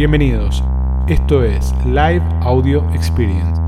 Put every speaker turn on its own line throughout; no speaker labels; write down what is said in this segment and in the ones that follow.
Bienvenidos. Esto es Live Audio Experience.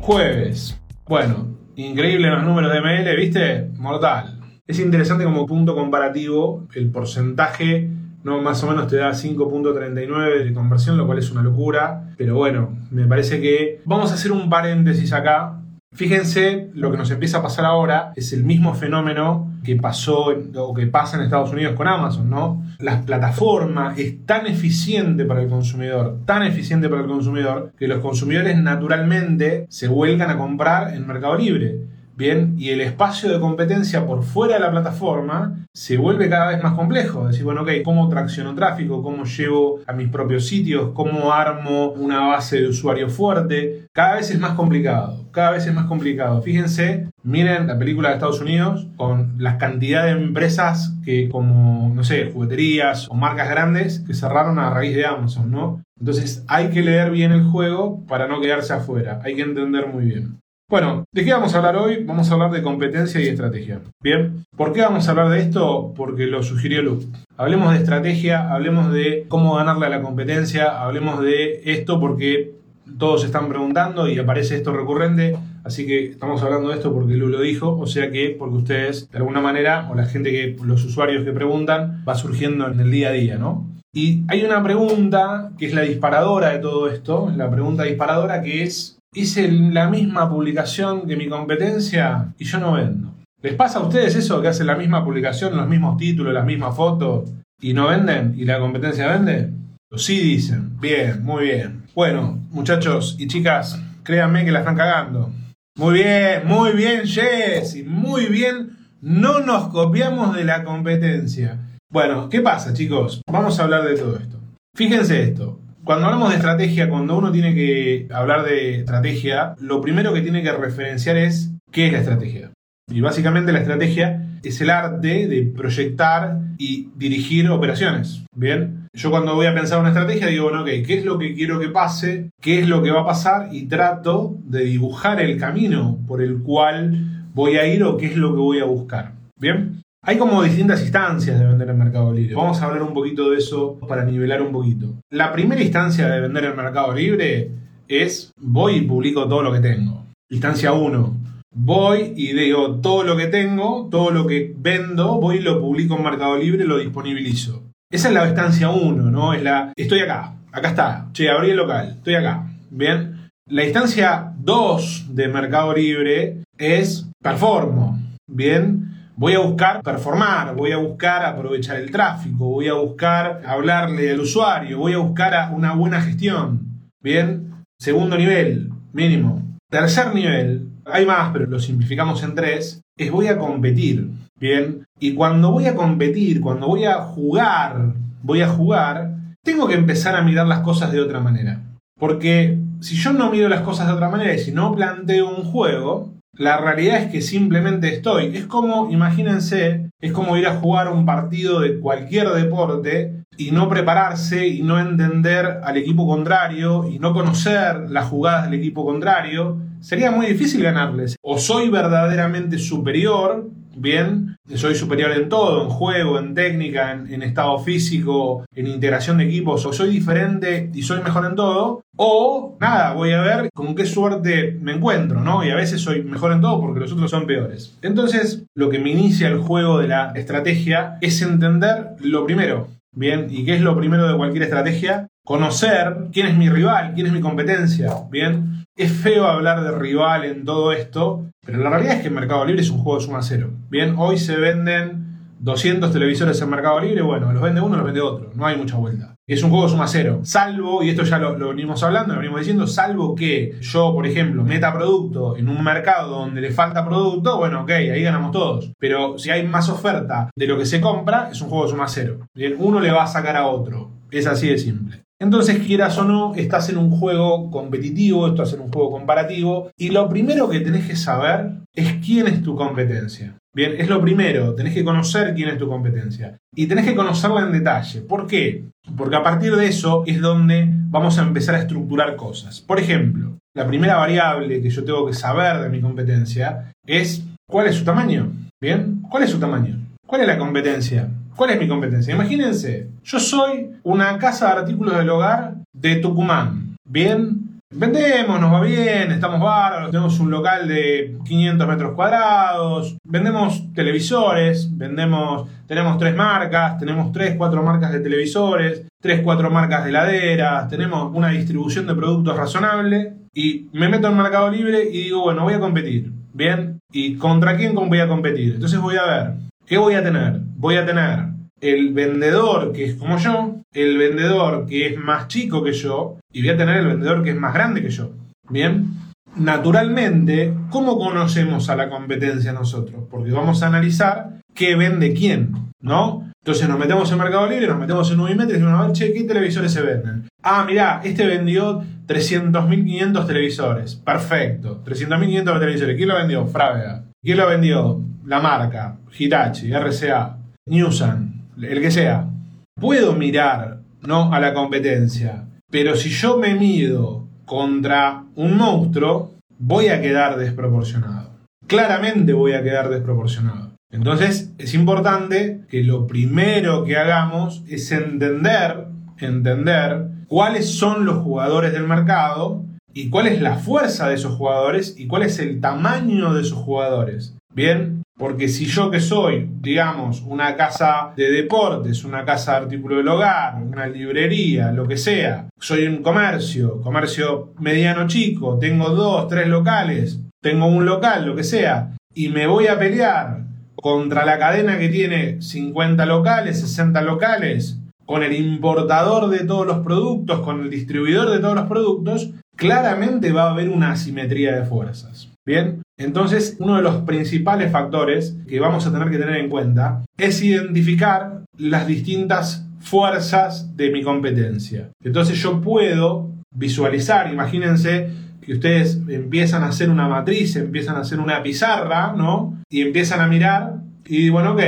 Jueves. Bueno, increíble los números de ML, ¿viste? Mortal. Es interesante como punto comparativo, el porcentaje no más o menos te da 5.39 de conversión, lo cual es una locura. Pero bueno, me parece que vamos a hacer un paréntesis acá. Fíjense, lo que nos empieza a pasar ahora es el mismo fenómeno que pasó o que pasa en Estados Unidos con Amazon, ¿no? La plataforma es tan eficiente para el consumidor, tan eficiente para el consumidor, que los consumidores naturalmente se vuelcan a comprar en Mercado Libre. Bien, y el espacio de competencia por fuera de la plataforma se vuelve cada vez más complejo. Decir, bueno, ok, ¿cómo tracciono tráfico? ¿Cómo llevo a mis propios sitios? ¿Cómo armo una base de usuario fuerte? Cada vez es más complicado, cada vez es más complicado. Fíjense, miren la película de Estados Unidos con la cantidad de empresas que como, no sé, jugueterías o marcas grandes que cerraron a raíz de Amazon, ¿no? Entonces hay que leer bien el juego para no quedarse afuera, hay que entender muy bien. Bueno, ¿de qué vamos a hablar hoy? Vamos a hablar de competencia y estrategia. Bien, ¿por qué vamos a hablar de esto? Porque lo sugirió Luke. Hablemos de estrategia, hablemos de cómo ganarle a la competencia, hablemos de esto porque todos están preguntando y aparece esto recurrente. Así que estamos hablando de esto porque Lu lo dijo, o sea que porque ustedes, de alguna manera, o la gente que, los usuarios que preguntan, va surgiendo en el día a día, ¿no? Y hay una pregunta que es la disparadora de todo esto, la pregunta disparadora que es, hice la misma publicación que mi competencia y yo no vendo. ¿Les pasa a ustedes eso, que hacen la misma publicación, los mismos títulos, las mismas fotos y no venden y la competencia vende? Sí dicen. Bien, muy bien. Bueno, muchachos y chicas, créanme que la están cagando. Muy bien, muy bien, Jessy, muy bien. No nos copiamos de la competencia. Bueno, ¿qué pasa, chicos? Vamos a hablar de todo esto. Fíjense esto. Cuando hablamos de estrategia, cuando uno tiene que hablar de estrategia, lo primero que tiene que referenciar es qué es la estrategia. Y básicamente la estrategia es el arte de proyectar y dirigir operaciones. Bien, yo cuando voy a pensar una estrategia digo, bueno, ok, ¿qué es lo que quiero que pase? ¿Qué es lo que va a pasar? Y trato de dibujar el camino por el cual voy a ir o qué es lo que voy a buscar. Bien, hay como distintas instancias de vender en Mercado Libre. Vamos a hablar un poquito de eso para nivelar un poquito. La primera instancia de vender en Mercado Libre es voy y publico todo lo que tengo. Instancia 1. Voy y digo todo lo que tengo, todo lo que vendo, voy y lo publico en Mercado Libre, lo disponibilizo. Esa es la instancia 1, ¿no? Es la estoy acá, acá está. Che, abrí el local, estoy acá. Bien. La instancia 2 de Mercado Libre es performo. Bien. Voy a buscar performar, voy a buscar aprovechar el tráfico, voy a buscar hablarle al usuario, voy a buscar una buena gestión. Bien. Segundo nivel, mínimo. Tercer nivel, hay más, pero lo simplificamos en tres, es voy a competir. Bien. Y cuando voy a competir, cuando voy a jugar, voy a jugar, tengo que empezar a mirar las cosas de otra manera. Porque si yo no miro las cosas de otra manera y si no planteo un juego, la realidad es que simplemente estoy. Es como, imagínense, es como ir a jugar un partido de cualquier deporte y no prepararse y no entender al equipo contrario y no conocer las jugadas del equipo contrario. Sería muy difícil ganarles. O soy verdaderamente superior, bien, soy superior en todo, en juego, en técnica, en, estado físico, en integración de equipos, o soy diferente y soy mejor en todo, o nada, voy a ver con qué suerte me encuentro, ¿no? Y a veces soy mejor en todo porque los otros son peores. Entonces, lo que me inicia el juego de la estrategia es entender lo primero, ¿bien? ¿Y qué es lo primero de cualquier estrategia? Conocer quién es mi rival, quién es mi competencia, ¿bien? Es feo hablar de rival en todo esto, pero la realidad es que Mercado Libre es un juego de suma cero. Bien, hoy se venden 200 televisores en Mercado Libre, bueno, los vende uno, los vende otro, no hay mucha vuelta. Es un juego de suma cero. Salvo, y esto ya lo, lo venimos hablando, lo venimos diciendo, salvo que yo, por ejemplo, meta producto en un mercado donde le falta producto, bueno, ok, ahí ganamos todos. Pero si hay más oferta de lo que se compra, es un juego de suma cero. Bien, uno le va a sacar a otro. Es así de simple. Entonces, quieras o no, estás en un juego competitivo, estás en un juego comparativo, y lo primero que tenés que saber es quién es tu competencia. Bien, es lo primero, tenés que conocer quién es tu competencia y tenés que conocerla en detalle. ¿Por qué? Porque a partir de eso es donde vamos a empezar a estructurar cosas. Por ejemplo, la primera variable que yo tengo que saber de mi competencia es cuál es su tamaño. Bien, ¿cuál es su tamaño? ¿Cuál es la competencia? ¿Cuál es mi competencia? Imagínense, yo soy una casa de artículos del hogar de Tucumán. Bien, Vendemos, nos va bien, estamos bárbaros, tenemos un local de 500 metros cuadrados, vendemos televisores, vendemos, tenemos tres marcas, tenemos tres, cuatro marcas de televisores, tres, cuatro marcas de heladeras, tenemos una distribución de productos razonable y me meto en Mercado Libre y digo, bueno, voy a competir, ¿bien? ¿Y contra quién voy a competir? Entonces voy a ver, ¿qué voy a tener? Voy a tener el vendedor que es como yo, el vendedor que es más chico que yo y voy a tener el vendedor que es más grande que yo. Bien, naturalmente, ¿cómo conocemos a la competencia nosotros? Porque vamos a analizar qué vende quién, ¿no? Entonces nos metemos en Mercado Libre, nos metemos en Ubimet y decimos, a ver, che, ¿qué televisores se venden? Ah, mirá, este vendió 300.500 televisores. Perfecto, 300.500 televisores. ¿Quién lo vendió? Frávega. ¿Quién lo vendió? La marca, Hitachi, RCA, Newsan, el que sea, puedo mirar no a la competencia, pero si yo me mido contra un monstruo, voy a quedar desproporcionado. Claramente voy a quedar desproporcionado. Entonces es importante que lo primero que hagamos es entender, entender cuáles son los jugadores del mercado y cuál es la fuerza de esos jugadores y cuál es el tamaño de esos jugadores. Bien, porque si yo que soy, digamos, una casa de deportes, una casa de artículo del hogar, una librería, lo que sea, soy un comercio, comercio mediano chico, tengo dos, tres locales, tengo un local, lo que sea, y me voy a pelear contra la cadena que tiene 50 locales, 60 locales, con el importador de todos los productos, con el distribuidor de todos los productos, claramente va a haber una asimetría de fuerzas. Bien, entonces uno de los principales factores que vamos a tener que tener en cuenta es identificar las distintas fuerzas de mi competencia. Entonces yo puedo visualizar, imagínense que ustedes empiezan a hacer una matriz, empiezan a hacer una pizarra, ¿no? Y empiezan a mirar y bueno, ok,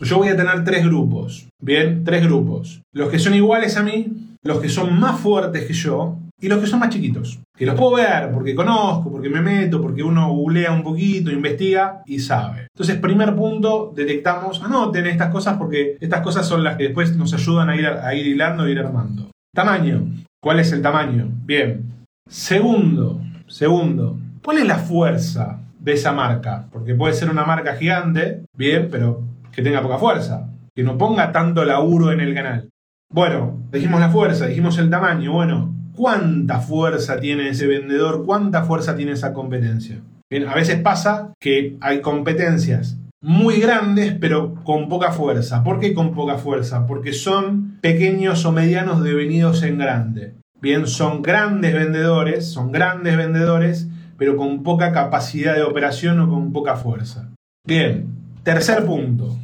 yo voy a tener tres grupos, ¿bien? Tres grupos. Los que son iguales a mí, los que son más fuertes que yo y los que son más chiquitos. Que los puedo ver porque conozco, porque me meto, porque uno googlea un poquito, investiga y sabe. Entonces, primer punto, detectamos, anoten estas cosas porque estas cosas son las que después nos ayudan a ir, a ir hilando, a ir armando. Tamaño. ¿Cuál es el tamaño? Bien. Segundo, segundo, ¿cuál es la fuerza de esa marca? Porque puede ser una marca gigante, bien, pero que tenga poca fuerza. Que no ponga tanto laburo en el canal. Bueno, dijimos la fuerza, dijimos el tamaño. Bueno, cuánta fuerza tiene ese vendedor, cuánta fuerza tiene esa competencia. Bien, a veces pasa que hay competencias muy grandes pero con poca fuerza. ¿Por qué con poca fuerza? Porque son pequeños o medianos devenidos en grande. Bien, son grandes vendedores, son grandes vendedores, pero con poca capacidad de operación o con poca fuerza. Bien, tercer punto,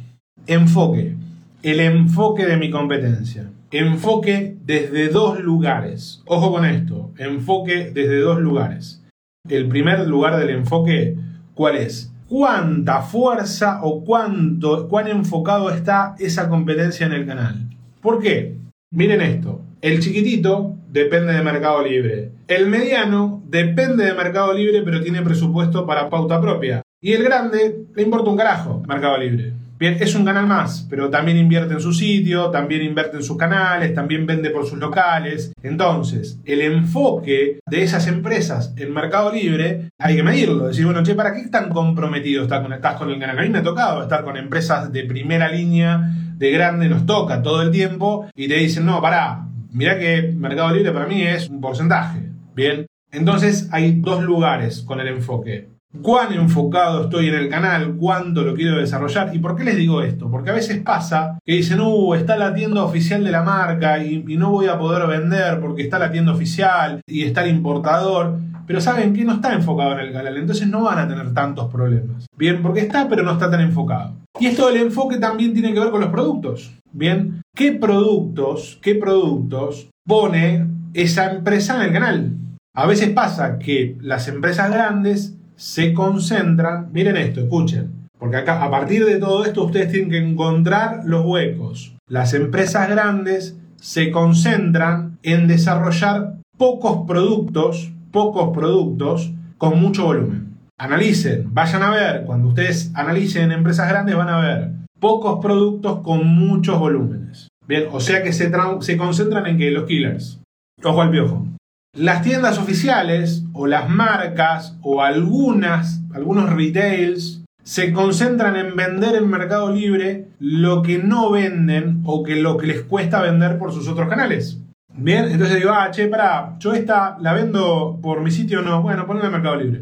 enfoque. El enfoque de mi competencia. Enfoque desde dos lugares. Ojo con esto, enfoque desde dos lugares. El primer lugar del enfoque, ¿cuál es? ¿Cuánta fuerza o cuánto, cuán enfocado está esa competencia en el canal? ¿Por qué? Miren esto, el chiquitito depende de Mercado Libre. El mediano depende de Mercado Libre pero tiene presupuesto para pauta propia. Y el grande le importa un carajo Mercado Libre. Bien, es un canal más, pero también invierte en su sitio, también invierte en sus canales, también vende por sus locales. Entonces, el enfoque de esas empresas en Mercado Libre hay que medirlo. Decir, bueno, che, ¿para qué tan comprometido estás con, estás con el canal? A mí me ha tocado estar con empresas de primera línea, de grande, nos toca todo el tiempo y te dicen, no, pará, mirá que Mercado Libre para mí es un porcentaje. Bien, entonces hay dos lugares con el enfoque cuán enfocado estoy en el canal, cuánto lo quiero desarrollar. ¿Y por qué les digo esto? Porque a veces pasa que dicen, uh, está la tienda oficial de la marca y, no voy a poder vender porque está la tienda oficial y está el importador. Pero saben que no está enfocado en el canal, entonces no van a tener tantos problemas. Bien, porque está, pero no está tan enfocado. Y esto del enfoque también tiene que ver con los productos. Bien, ¿qué productos, qué productos pone esa empresa en el canal? A veces pasa que las empresas grandes se concentran, miren esto, escuchen, Porque acá, a partir de todo esto, ustedes tienen que encontrar los huecos. Las empresas grandes se concentran en desarrollar pocos productos, pocos productos con mucho volumen. Analicen, vayan a ver, cuando ustedes analicen empresas grandes van a ver pocos productos con muchos volúmenes. Bien, o sea que se, se concentran en que los killers. Ojo al piojo. Las tiendas oficiales o las marcas o algunas, algunos retails se concentran en vender en Mercado Libre lo que no venden o que lo que les cuesta vender por sus otros canales. Bien, entonces digo, ah, che, para, yo esta la vendo por mi sitio o no. Bueno, ponla en Mercado Libre.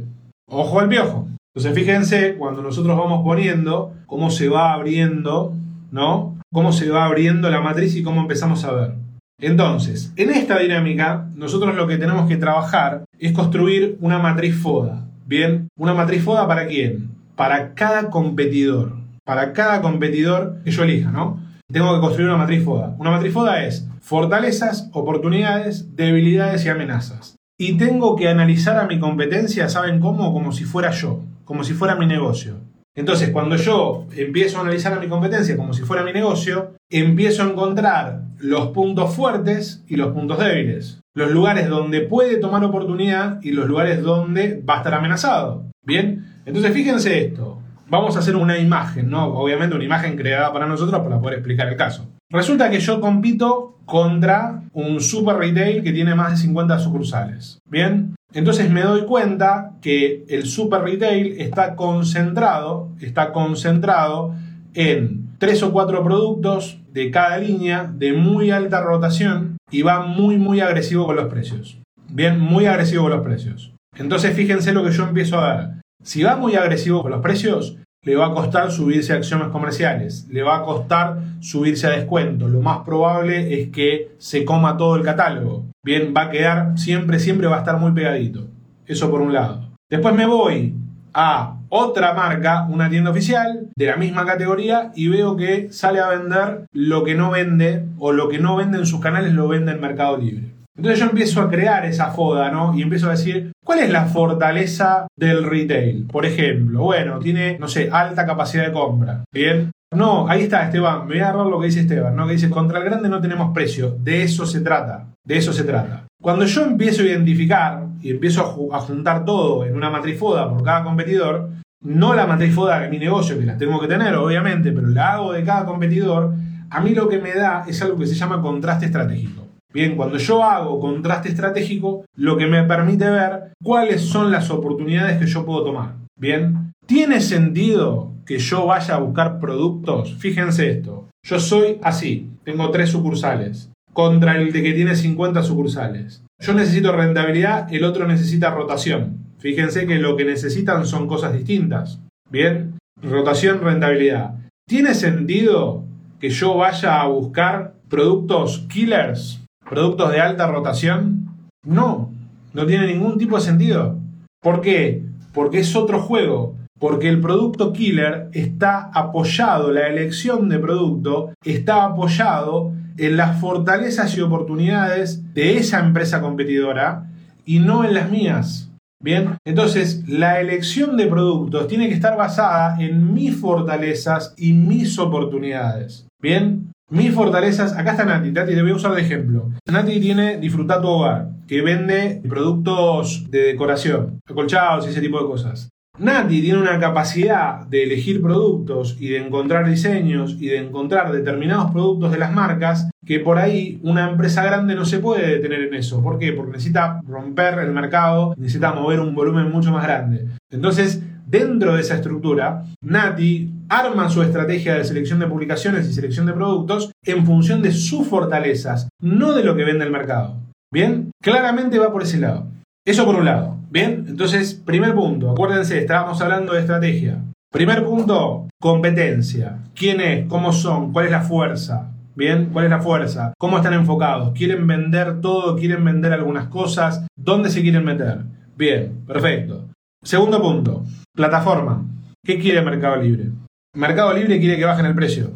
Ojo al piojo. Entonces fíjense cuando nosotros vamos poniendo cómo se va abriendo, ¿no? Cómo se va abriendo la matriz y cómo empezamos a ver. Entonces, en esta dinámica, nosotros lo que tenemos que trabajar es construir una matriz FODA. Bien, una matriz FODA para quién? Para cada competidor. Para cada competidor que yo elija, ¿no? Tengo que construir una matriz FODA. Una matriz FODA es fortalezas, oportunidades, debilidades y amenazas. Y tengo que analizar a mi competencia, ¿saben cómo? Como si fuera yo, como si fuera mi negocio. Entonces, cuando yo empiezo a analizar a mi competencia como si fuera mi negocio, empiezo a encontrar los puntos fuertes y los puntos débiles. Los lugares donde puede tomar oportunidad y los lugares donde va a estar amenazado. Bien, entonces fíjense esto. Vamos a hacer una imagen, ¿no? Obviamente una imagen creada para nosotros para poder explicar el caso. Resulta que yo compito contra un super retail que tiene más de 50 sucursales. Bien, entonces me doy cuenta que el super retail está concentrado, está concentrado en tres o cuatro productos de cada línea de muy alta rotación y va muy muy agresivo con los precios. Bien, muy agresivo con los precios. Entonces fíjense lo que yo empiezo a dar. Si va muy agresivo con los precios, le va a costar subirse a acciones comerciales, le va a costar subirse a descuento. Lo más probable es que se coma todo el catálogo. Bien, va a quedar siempre, siempre va a estar muy pegadito. Eso por un lado. Después me voy a otra marca, una tienda oficial de la misma categoría y veo que sale a vender lo que no vende o lo que no vende en sus canales lo vende en Mercado Libre. Entonces yo empiezo a crear esa foda, ¿no? Y empiezo a decir, ¿cuál es la fortaleza del retail? Por ejemplo, bueno, tiene, no sé, alta capacidad de compra. Bien. No, ahí está Esteban, me voy a agarrar lo que dice Esteban, ¿no? Que dice, contra el grande no tenemos precio. De eso se trata, de eso se trata. Cuando yo empiezo a identificar y empiezo a, juntar todo en una matriz foda por cada competidor, no la matriz foda de mi negocio, que la tengo que tener, obviamente, pero la hago de cada competidor, a mí lo que me da es algo que se llama contraste estratégico. Bien, cuando yo hago contraste estratégico, lo que me permite ver cuáles son las oportunidades que yo puedo tomar. Bien, ¿tiene sentido que yo vaya a buscar productos? Fíjense esto, yo soy así, tengo tres sucursales, contra el de que tiene 50 sucursales. Yo necesito rentabilidad, el otro necesita rotación. Fíjense que lo que necesitan son cosas distintas. Bien, rotación, rentabilidad. ¿Tiene sentido que yo vaya a buscar productos killers? productos de alta rotación? No, no tiene ningún tipo de sentido. ¿Por qué? Porque es otro juego. Porque el producto killer está apoyado, la elección de producto está apoyado en las fortalezas y oportunidades de esa empresa competidora y no en las mías. Bien, entonces la elección de productos tiene que estar basada en mis fortalezas y mis oportunidades. Bien, mis fortalezas, acá está Nati, Nati te voy a usar de ejemplo. Nati tiene Disfrutar tu hogar, que vende productos de decoración, acolchados y ese tipo de cosas. Nati tiene una capacidad de elegir productos y de encontrar diseños y de encontrar determinados productos de las marcas que por ahí una empresa grande no se puede detener en eso. ¿Por qué? Porque necesita romper el mercado, necesita mover un volumen mucho más grande. Entonces, dentro de esa estructura, Nati arma su estrategia de selección de publicaciones y selección de productos en función de sus fortalezas, no de lo que vende el mercado. ¿Bien? Claramente va por ese lado. Eso por un lado. ¿Bien? Entonces, primer punto, acuérdense, estábamos hablando de estrategia. Primer punto, competencia. ¿Quién es? ¿Cómo son? ¿Cuál es la fuerza? ¿Bien? ¿Cuál es la fuerza? ¿Cómo están enfocados? ¿Quieren vender todo? ¿Quieren vender algunas cosas? ¿Dónde se quieren meter? Bien, perfecto. Segundo punto, plataforma. ¿Qué quiere Mercado Libre? Mercado Libre quiere que bajen el precio.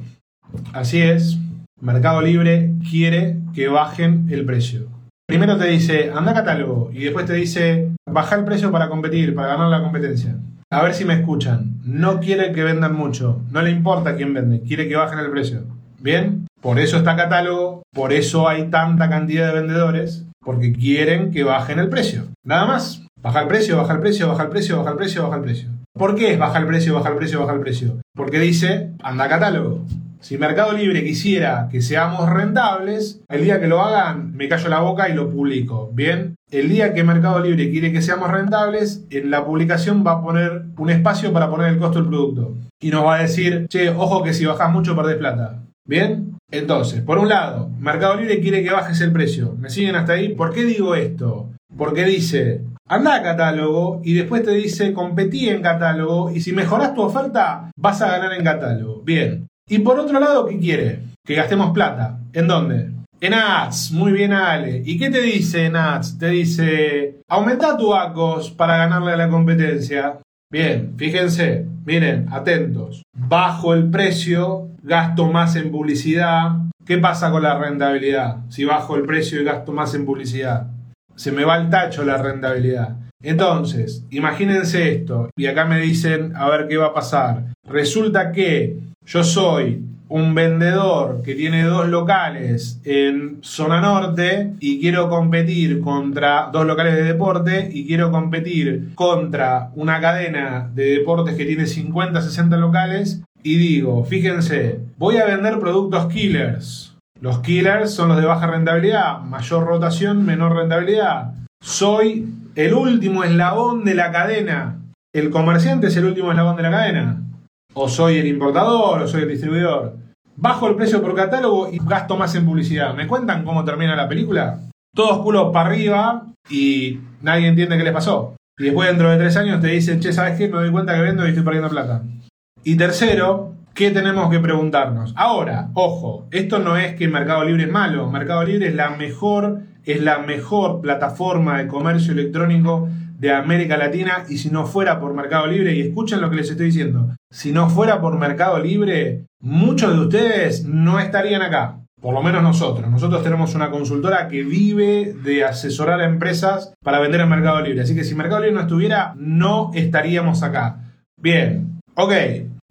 Así es, Mercado Libre quiere que bajen el precio. Primero te dice, anda catálogo, y después te dice, baja el precio para competir, para ganar la competencia. A ver si me escuchan. No quiere que vendan mucho. No le importa quién vende. Quiere que bajen el precio. ¿Bien? Por eso está catálogo. Por eso hay tanta cantidad de vendedores. Porque quieren que bajen el precio. Nada más. Baja el precio, baja el precio, baja el precio, baja el precio, baja el precio. ¿Por qué es baja el precio, baja el precio, baja el precio? Porque dice, anda catálogo. Si Mercado Libre quisiera que seamos rentables, el día que lo hagan me callo la boca y lo publico. Bien, el día que Mercado Libre quiere que seamos rentables, en la publicación va a poner un espacio para poner el costo del producto. Y nos va a decir, che, ojo que si bajas mucho perdés plata. Bien, entonces, por un lado, Mercado Libre quiere que bajes el precio. ¿Me siguen hasta ahí? ¿Por qué digo esto? Porque dice, anda a catálogo y después te dice, competí en catálogo y si mejoras tu oferta, vas a ganar en catálogo. Bien. Y por otro lado, ¿qué quiere? Que gastemos plata. ¿En dónde? En ads, muy bien Ale. ¿Y qué te dice en ads? Te dice, aumenta tu ACOS para ganarle a la competencia. Bien, fíjense, miren, atentos. Bajo el precio, gasto más en publicidad. ¿Qué pasa con la rentabilidad? Si bajo el precio y gasto más en publicidad se me va al tacho la rentabilidad. Entonces, imagínense esto, y acá me dicen, a ver qué va a pasar. Resulta que yo soy un vendedor que tiene dos locales en zona norte y quiero competir contra dos locales de deporte y quiero competir contra una cadena de deportes que tiene 50, 60 locales y digo, fíjense, voy a vender productos killers los killers son los de baja rentabilidad, mayor rotación, menor rentabilidad. Soy el último eslabón de la cadena. ¿El comerciante es el último eslabón de la cadena? ¿O soy el importador o soy el distribuidor? Bajo el precio por catálogo y gasto más en publicidad. ¿Me cuentan cómo termina la película? Todos culos para arriba y nadie entiende qué les pasó. Y después dentro de tres años te dicen, che, ¿sabes qué? Me doy cuenta que vendo y estoy perdiendo plata. Y tercero, ¿Qué tenemos que preguntarnos? Ahora, ojo, esto no es que Mercado Libre es malo. Mercado Libre es la mejor, es la mejor plataforma de comercio electrónico de América Latina y si no fuera por Mercado Libre, y escuchen lo que les estoy diciendo, si no fuera por Mercado Libre, muchos de ustedes no estarían acá. Por lo menos nosotros. Nosotros tenemos una consultora que vive de asesorar a empresas para vender en Mercado Libre. Así que si Mercado Libre no estuviera, no estaríamos acá. Bien, ok,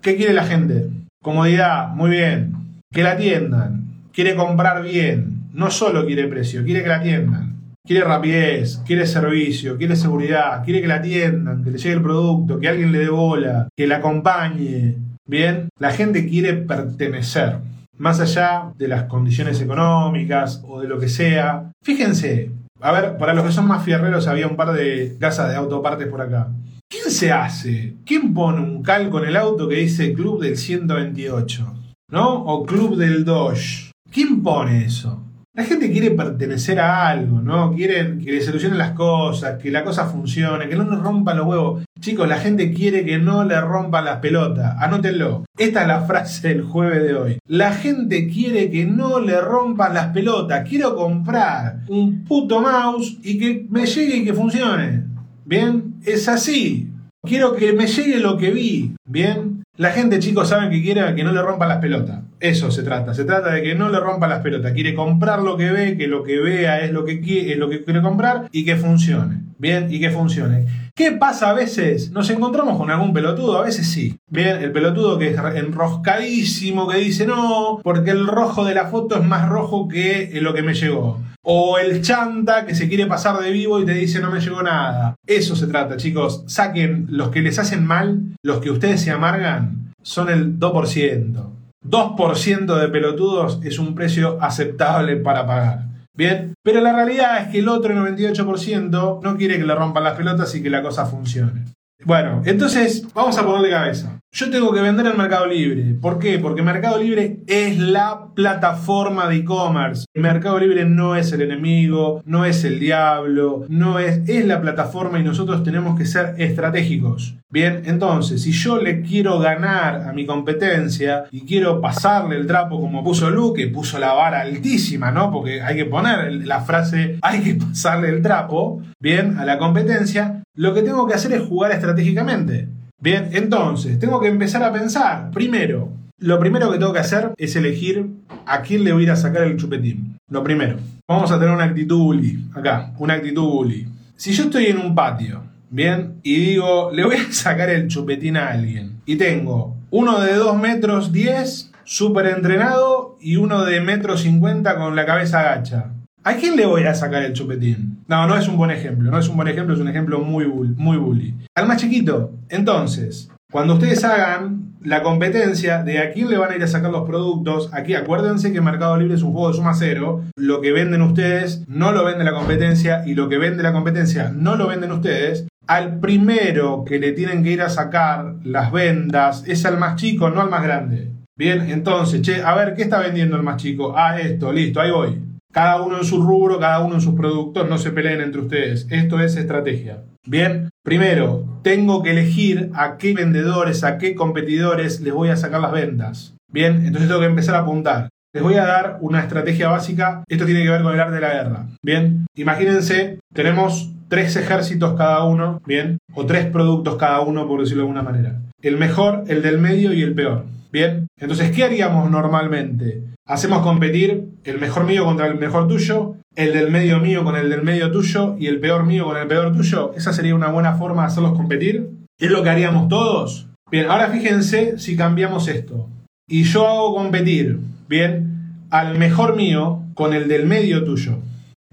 ¿Qué quiere la gente? Comodidad, muy bien. Que la atiendan. Quiere comprar bien. No solo quiere precio, quiere que la atiendan. Quiere rapidez, quiere servicio, quiere seguridad, quiere que la atiendan, que le llegue el producto, que alguien le dé bola, que la acompañe. Bien, la gente quiere pertenecer. Más allá de las condiciones económicas o de lo que sea. Fíjense, a ver, para los que son más fierreros había un par de casas de autopartes por acá. ¿Quién se hace? ¿Quién pone un calco en el auto que dice Club del 128? ¿No? O Club del Dodge. ¿Quién pone eso? La gente quiere pertenecer a algo, ¿no? Quieren que le solucionen las cosas, que la cosa funcione, que no nos rompan los huevos. Chicos, la gente quiere que no le rompan las pelotas. Anótenlo. Esta es la frase del jueves de hoy. La gente quiere que no le rompan las pelotas. Quiero comprar un puto mouse y que me llegue y que funcione. Bien, es así. Quiero que me llegue lo que vi. Bien, la gente, chicos, saben que quiere que no le rompan las pelotas. Eso se trata. Se trata de que no le rompan las pelotas. Quiere comprar lo que ve, que lo que vea es lo que quiere, es lo que quiere comprar y que funcione. Bien, y que funcione. ¿Qué pasa a veces? Nos encontramos con algún pelotudo, a veces sí. Bien, el pelotudo que es enroscadísimo, que dice no, porque el rojo de la foto es más rojo que lo que me llegó. O el chanta que se quiere pasar de vivo y te dice no me llegó nada. Eso se trata, chicos. Saquen los que les hacen mal, los que ustedes se amargan, son el 2%. 2% de pelotudos es un precio aceptable para pagar. Bien, pero la realidad es que el otro 98% no quiere que le rompan las pelotas y que la cosa funcione. Bueno, entonces vamos a ponerle cabeza. Yo tengo que vender en Mercado Libre. ¿Por qué? Porque Mercado Libre es la plataforma de e-commerce. Mercado Libre no es el enemigo, no es el diablo, no es, es la plataforma y nosotros tenemos que ser estratégicos. Bien, entonces, si yo le quiero ganar a mi competencia y quiero pasarle el trapo como puso Lu, que puso la vara altísima, ¿no? Porque hay que poner la frase, hay que pasarle el trapo, bien, a la competencia, lo que tengo que hacer es jugar estratégicamente. Bien, entonces, tengo que empezar a pensar, primero, lo primero que tengo que hacer es elegir a quién le voy a sacar el chupetín. Lo primero. Vamos a tener una actitud bully, acá, una actitud bully. Si yo estoy en un patio Bien, y digo, le voy a sacar el chupetín a alguien. Y tengo uno de 2 metros 10, súper entrenado, y uno de metro 50 con la cabeza agacha. ¿A quién le voy a sacar el chupetín? No, no es un buen ejemplo, no es un buen ejemplo, es un ejemplo muy, bull- muy bully. Al más chiquito. Entonces, cuando ustedes hagan la competencia de a quién le van a ir a sacar los productos, aquí acuérdense que Mercado Libre es un juego de suma cero, lo que venden ustedes no lo vende la competencia y lo que vende la competencia no lo venden ustedes. Al primero que le tienen que ir a sacar las ventas es al más chico, no al más grande. Bien, entonces, che, a ver, ¿qué está vendiendo el más chico? Ah, esto, listo, ahí voy. Cada uno en su rubro, cada uno en sus productos, no se peleen entre ustedes. Esto es estrategia. Bien, primero, tengo que elegir a qué vendedores, a qué competidores les voy a sacar las ventas. Bien, entonces tengo que empezar a apuntar. Les voy a dar una estrategia básica. Esto tiene que ver con el arte de la guerra. Bien, imagínense, tenemos tres ejércitos cada uno, bien, o tres productos cada uno, por decirlo de alguna manera. El mejor, el del medio y el peor. Bien, entonces, ¿qué haríamos normalmente? Hacemos competir el mejor mío contra el mejor tuyo, el del medio mío con el del medio tuyo y el peor mío con el peor tuyo. Esa sería una buena forma de hacerlos competir. ¿Es lo que haríamos todos? Bien, ahora fíjense si cambiamos esto. Y yo hago competir, bien, al mejor mío con el del medio tuyo.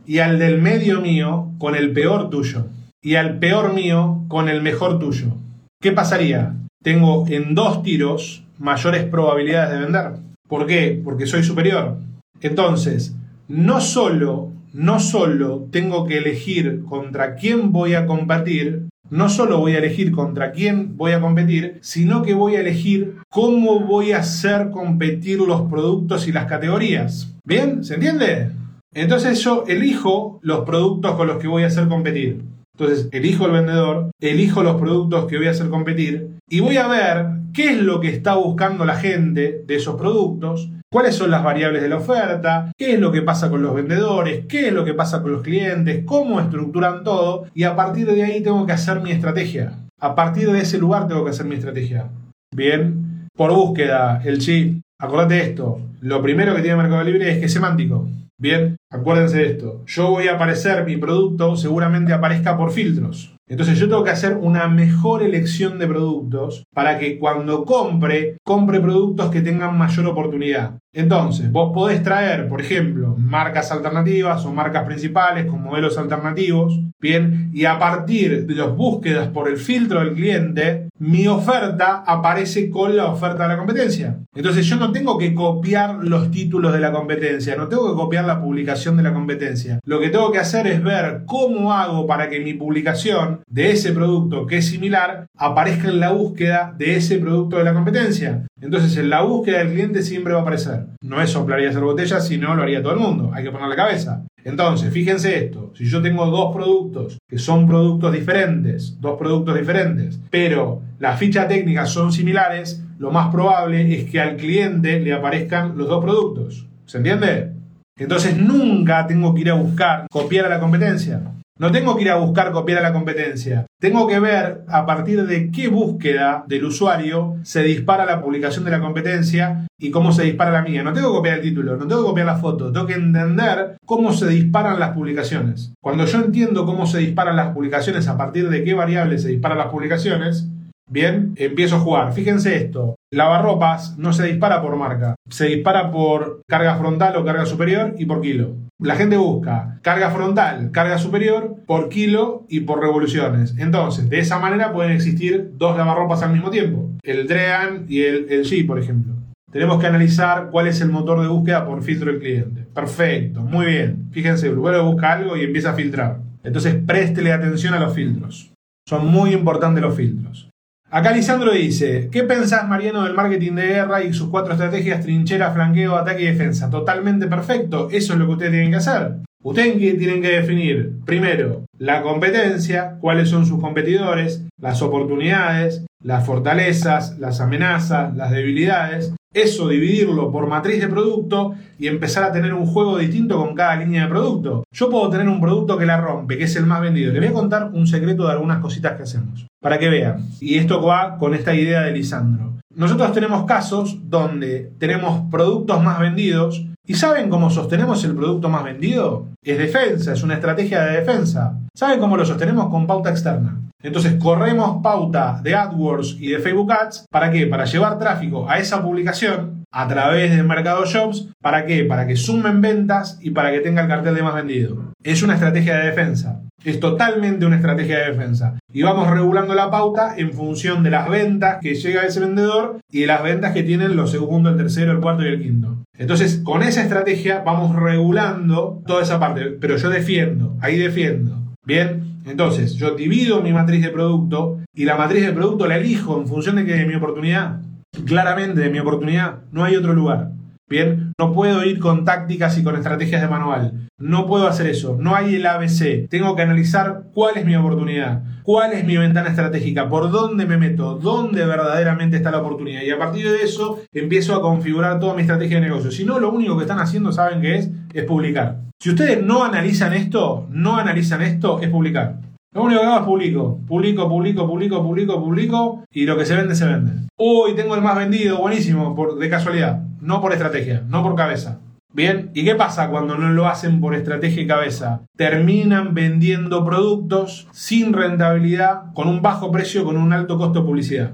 Y al del medio mío con el peor tuyo. Y al peor mío con el mejor tuyo. ¿Qué pasaría? Tengo en dos tiros mayores probabilidades de vender. ¿Por qué? Porque soy superior. Entonces, no solo, no solo tengo que elegir contra quién voy a combatir, no solo voy a elegir contra quién voy a competir, sino que voy a elegir cómo voy a hacer competir los productos y las categorías. ¿Bien? ¿Se entiende? Entonces yo elijo los productos con los que voy a hacer competir. Entonces, elijo el vendedor, elijo los productos que voy a hacer competir y voy a ver qué es lo que está buscando la gente de esos productos, cuáles son las variables de la oferta, qué es lo que pasa con los vendedores, qué es lo que pasa con los clientes, cómo estructuran todo y a partir de ahí tengo que hacer mi estrategia. A partir de ese lugar tengo que hacer mi estrategia. Bien, por búsqueda, el chip. Acordate esto. Lo primero que tiene Mercado Libre es que es semántico. Bien, acuérdense de esto. Yo voy a aparecer, mi producto seguramente aparezca por filtros. Entonces yo tengo que hacer una mejor elección de productos para que cuando compre, compre productos que tengan mayor oportunidad. Entonces, vos podés traer, por ejemplo, marcas alternativas o marcas principales con modelos alternativos, bien, y a partir de las búsquedas por el filtro del cliente, mi oferta aparece con la oferta de la competencia. Entonces yo no tengo que copiar los títulos de la competencia, no tengo que copiar la publicación de la competencia. Lo que tengo que hacer es ver cómo hago para que mi publicación de ese producto que es similar aparezca en la búsqueda de ese producto de la competencia. Entonces en la búsqueda del cliente siempre va a aparecer. No es soplar y hacer botellas, sino lo haría todo el mundo. Hay que poner la cabeza. Entonces, fíjense esto, si yo tengo dos productos que son productos diferentes, dos productos diferentes, pero las fichas técnicas son similares, lo más probable es que al cliente le aparezcan los dos productos. ¿Se entiende? Entonces nunca tengo que ir a buscar copiar a la competencia. No tengo que ir a buscar copiar a la competencia. Tengo que ver a partir de qué búsqueda del usuario se dispara la publicación de la competencia y cómo se dispara la mía. No tengo que copiar el título, no tengo que copiar la foto, tengo que entender cómo se disparan las publicaciones. Cuando yo entiendo cómo se disparan las publicaciones, a partir de qué variables se disparan las publicaciones, Bien, empiezo a jugar. Fíjense esto. Lavarropas no se dispara por marca. Se dispara por carga frontal o carga superior y por kilo. La gente busca carga frontal, carga superior, por kilo y por revoluciones. Entonces, de esa manera pueden existir dos lavarropas al mismo tiempo. El Drean y el, el G, por ejemplo. Tenemos que analizar cuál es el motor de búsqueda por filtro del cliente. Perfecto, muy bien. Fíjense, usuario busca algo y empieza a filtrar. Entonces, préstele atención a los filtros. Son muy importantes los filtros. Acá Lisandro dice, ¿qué pensás Mariano del marketing de guerra y sus cuatro estrategias, trinchera, flanqueo, ataque y defensa? Totalmente perfecto, eso es lo que ustedes tienen que hacer. Ustedes tienen que definir, primero, la competencia, cuáles son sus competidores, las oportunidades, las fortalezas, las amenazas, las debilidades. Eso dividirlo por matriz de producto y empezar a tener un juego distinto con cada línea de producto. Yo puedo tener un producto que la rompe, que es el más vendido. Les voy a contar un secreto de algunas cositas que hacemos. Para que vean. Y esto va con esta idea de Lisandro. Nosotros tenemos casos donde tenemos productos más vendidos ¿Y saben cómo sostenemos el producto más vendido? Es defensa, es una estrategia de defensa. ¿Saben cómo lo sostenemos? Con pauta externa. Entonces corremos pauta de AdWords y de Facebook Ads. ¿Para qué? Para llevar tráfico a esa publicación a través de Mercado Shops. ¿Para qué? Para que sumen ventas y para que tenga el cartel de más vendido. Es una estrategia de defensa. Es totalmente una estrategia de defensa. Y vamos regulando la pauta en función de las ventas que llega ese vendedor y de las ventas que tienen los segundos, el tercero, el cuarto y el quinto. Entonces, con esa estrategia vamos regulando toda esa parte. Pero yo defiendo, ahí defiendo. Bien, entonces yo divido mi matriz de producto y la matriz de producto la elijo en función de que mi oportunidad. Claramente, de mi oportunidad, no hay otro lugar. Bien, no puedo ir con tácticas y con estrategias de manual. No puedo hacer eso. No hay el ABC. Tengo que analizar cuál es mi oportunidad, cuál es mi ventana estratégica, por dónde me meto, dónde verdaderamente está la oportunidad. Y a partir de eso empiezo a configurar toda mi estrategia de negocio. Si no, lo único que están haciendo, saben que es, es publicar. Si ustedes no analizan esto, no analizan esto, es publicar. Lo único que hago es publico. Publico, publico, publico, publico, publico. Y lo que se vende, se vende. Uy, tengo el más vendido, buenísimo, por, de casualidad. No por estrategia, no por cabeza. Bien, ¿y qué pasa cuando no lo hacen por estrategia y cabeza? Terminan vendiendo productos sin rentabilidad, con un bajo precio, con un alto costo de publicidad.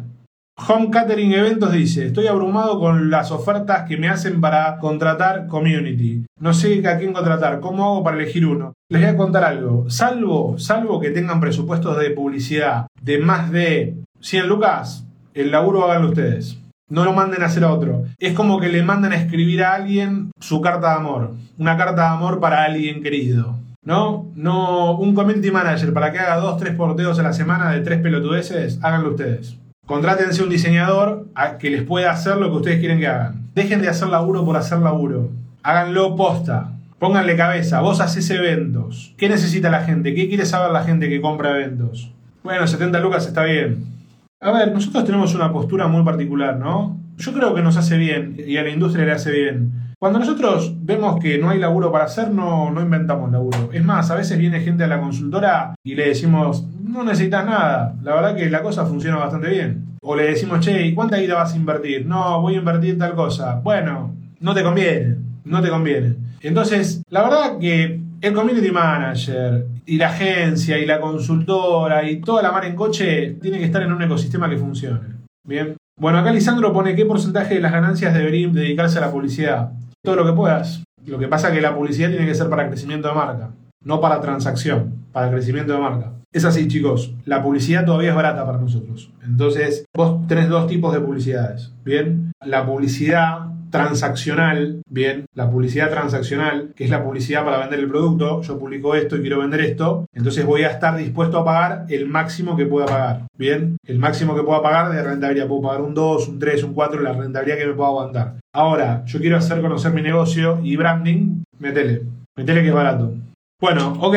Home Catering Eventos dice, estoy abrumado con las ofertas que me hacen para contratar community. No sé a quién contratar, ¿cómo hago para elegir uno? Les voy a contar algo, salvo, salvo que tengan presupuestos de publicidad de más de 100 lucas, el laburo háganlo ustedes. No lo manden a hacer a otro. Es como que le mandan a escribir a alguien su carta de amor. Una carta de amor para alguien querido. ¿No? No, un community manager para que haga dos, tres porteos a la semana de tres pelotudeces, háganlo ustedes. Contrátense un diseñador a que les pueda hacer lo que ustedes quieren que hagan. Dejen de hacer laburo por hacer laburo. Háganlo posta. Pónganle cabeza. Vos haces eventos. ¿Qué necesita la gente? ¿Qué quiere saber la gente que compra eventos? Bueno, 70 lucas está bien. A ver, nosotros tenemos una postura muy particular, ¿no? Yo creo que nos hace bien y a la industria le hace bien. Cuando nosotros vemos que no hay laburo para hacer, no, no inventamos laburo. Es más, a veces viene gente a la consultora y le decimos, no necesitas nada. La verdad que la cosa funciona bastante bien. O le decimos, che, ¿y cuánta guita vas a invertir? No, voy a invertir tal cosa. Bueno, no te conviene, no te conviene. Entonces, la verdad que el community manager y la agencia y la consultora y toda la mar en coche tiene que estar en un ecosistema que funcione. Bien. Bueno, acá Lisandro pone qué porcentaje de las ganancias debería dedicarse a la publicidad. Todo lo que puedas. Lo que pasa es que la publicidad tiene que ser para crecimiento de marca, no para transacción, para crecimiento de marca. Es así, chicos. La publicidad todavía es barata para nosotros. Entonces, vos tenés dos tipos de publicidades. Bien, la publicidad transaccional, bien, la publicidad transaccional, que es la publicidad para vender el producto, yo publico esto y quiero vender esto, entonces voy a estar dispuesto a pagar el máximo que pueda pagar, bien, el máximo que pueda pagar de rentabilidad, puedo pagar un 2, un 3, un 4, la rentabilidad que me pueda aguantar. Ahora, yo quiero hacer conocer mi negocio y branding, metele, metele que es barato. Bueno, ok,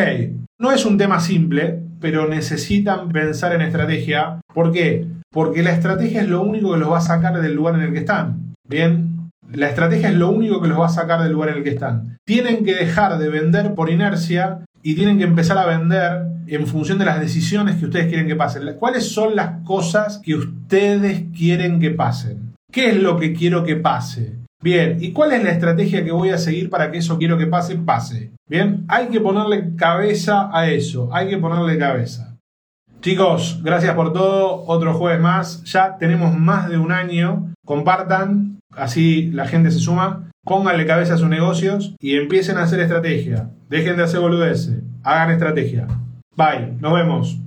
no es un tema simple, pero necesitan pensar en estrategia. ¿Por qué? Porque la estrategia es lo único que los va a sacar del lugar en el que están. Bien, la estrategia es lo único que los va a sacar del lugar en el que están. Tienen que dejar de vender por inercia y tienen que empezar a vender en función de las decisiones que ustedes quieren que pasen. ¿Cuáles son las cosas que ustedes quieren que pasen? ¿Qué es lo que quiero que pase? Bien, ¿y cuál es la estrategia que voy a seguir para que eso quiero que pase, pase? Bien, hay que ponerle cabeza a eso, hay que ponerle cabeza. Chicos, gracias por todo, otro jueves más, ya tenemos más de un año, compartan, así la gente se suma, pónganle cabeza a sus negocios y empiecen a hacer estrategia, dejen de hacer boludeces, hagan estrategia. Bye, nos vemos.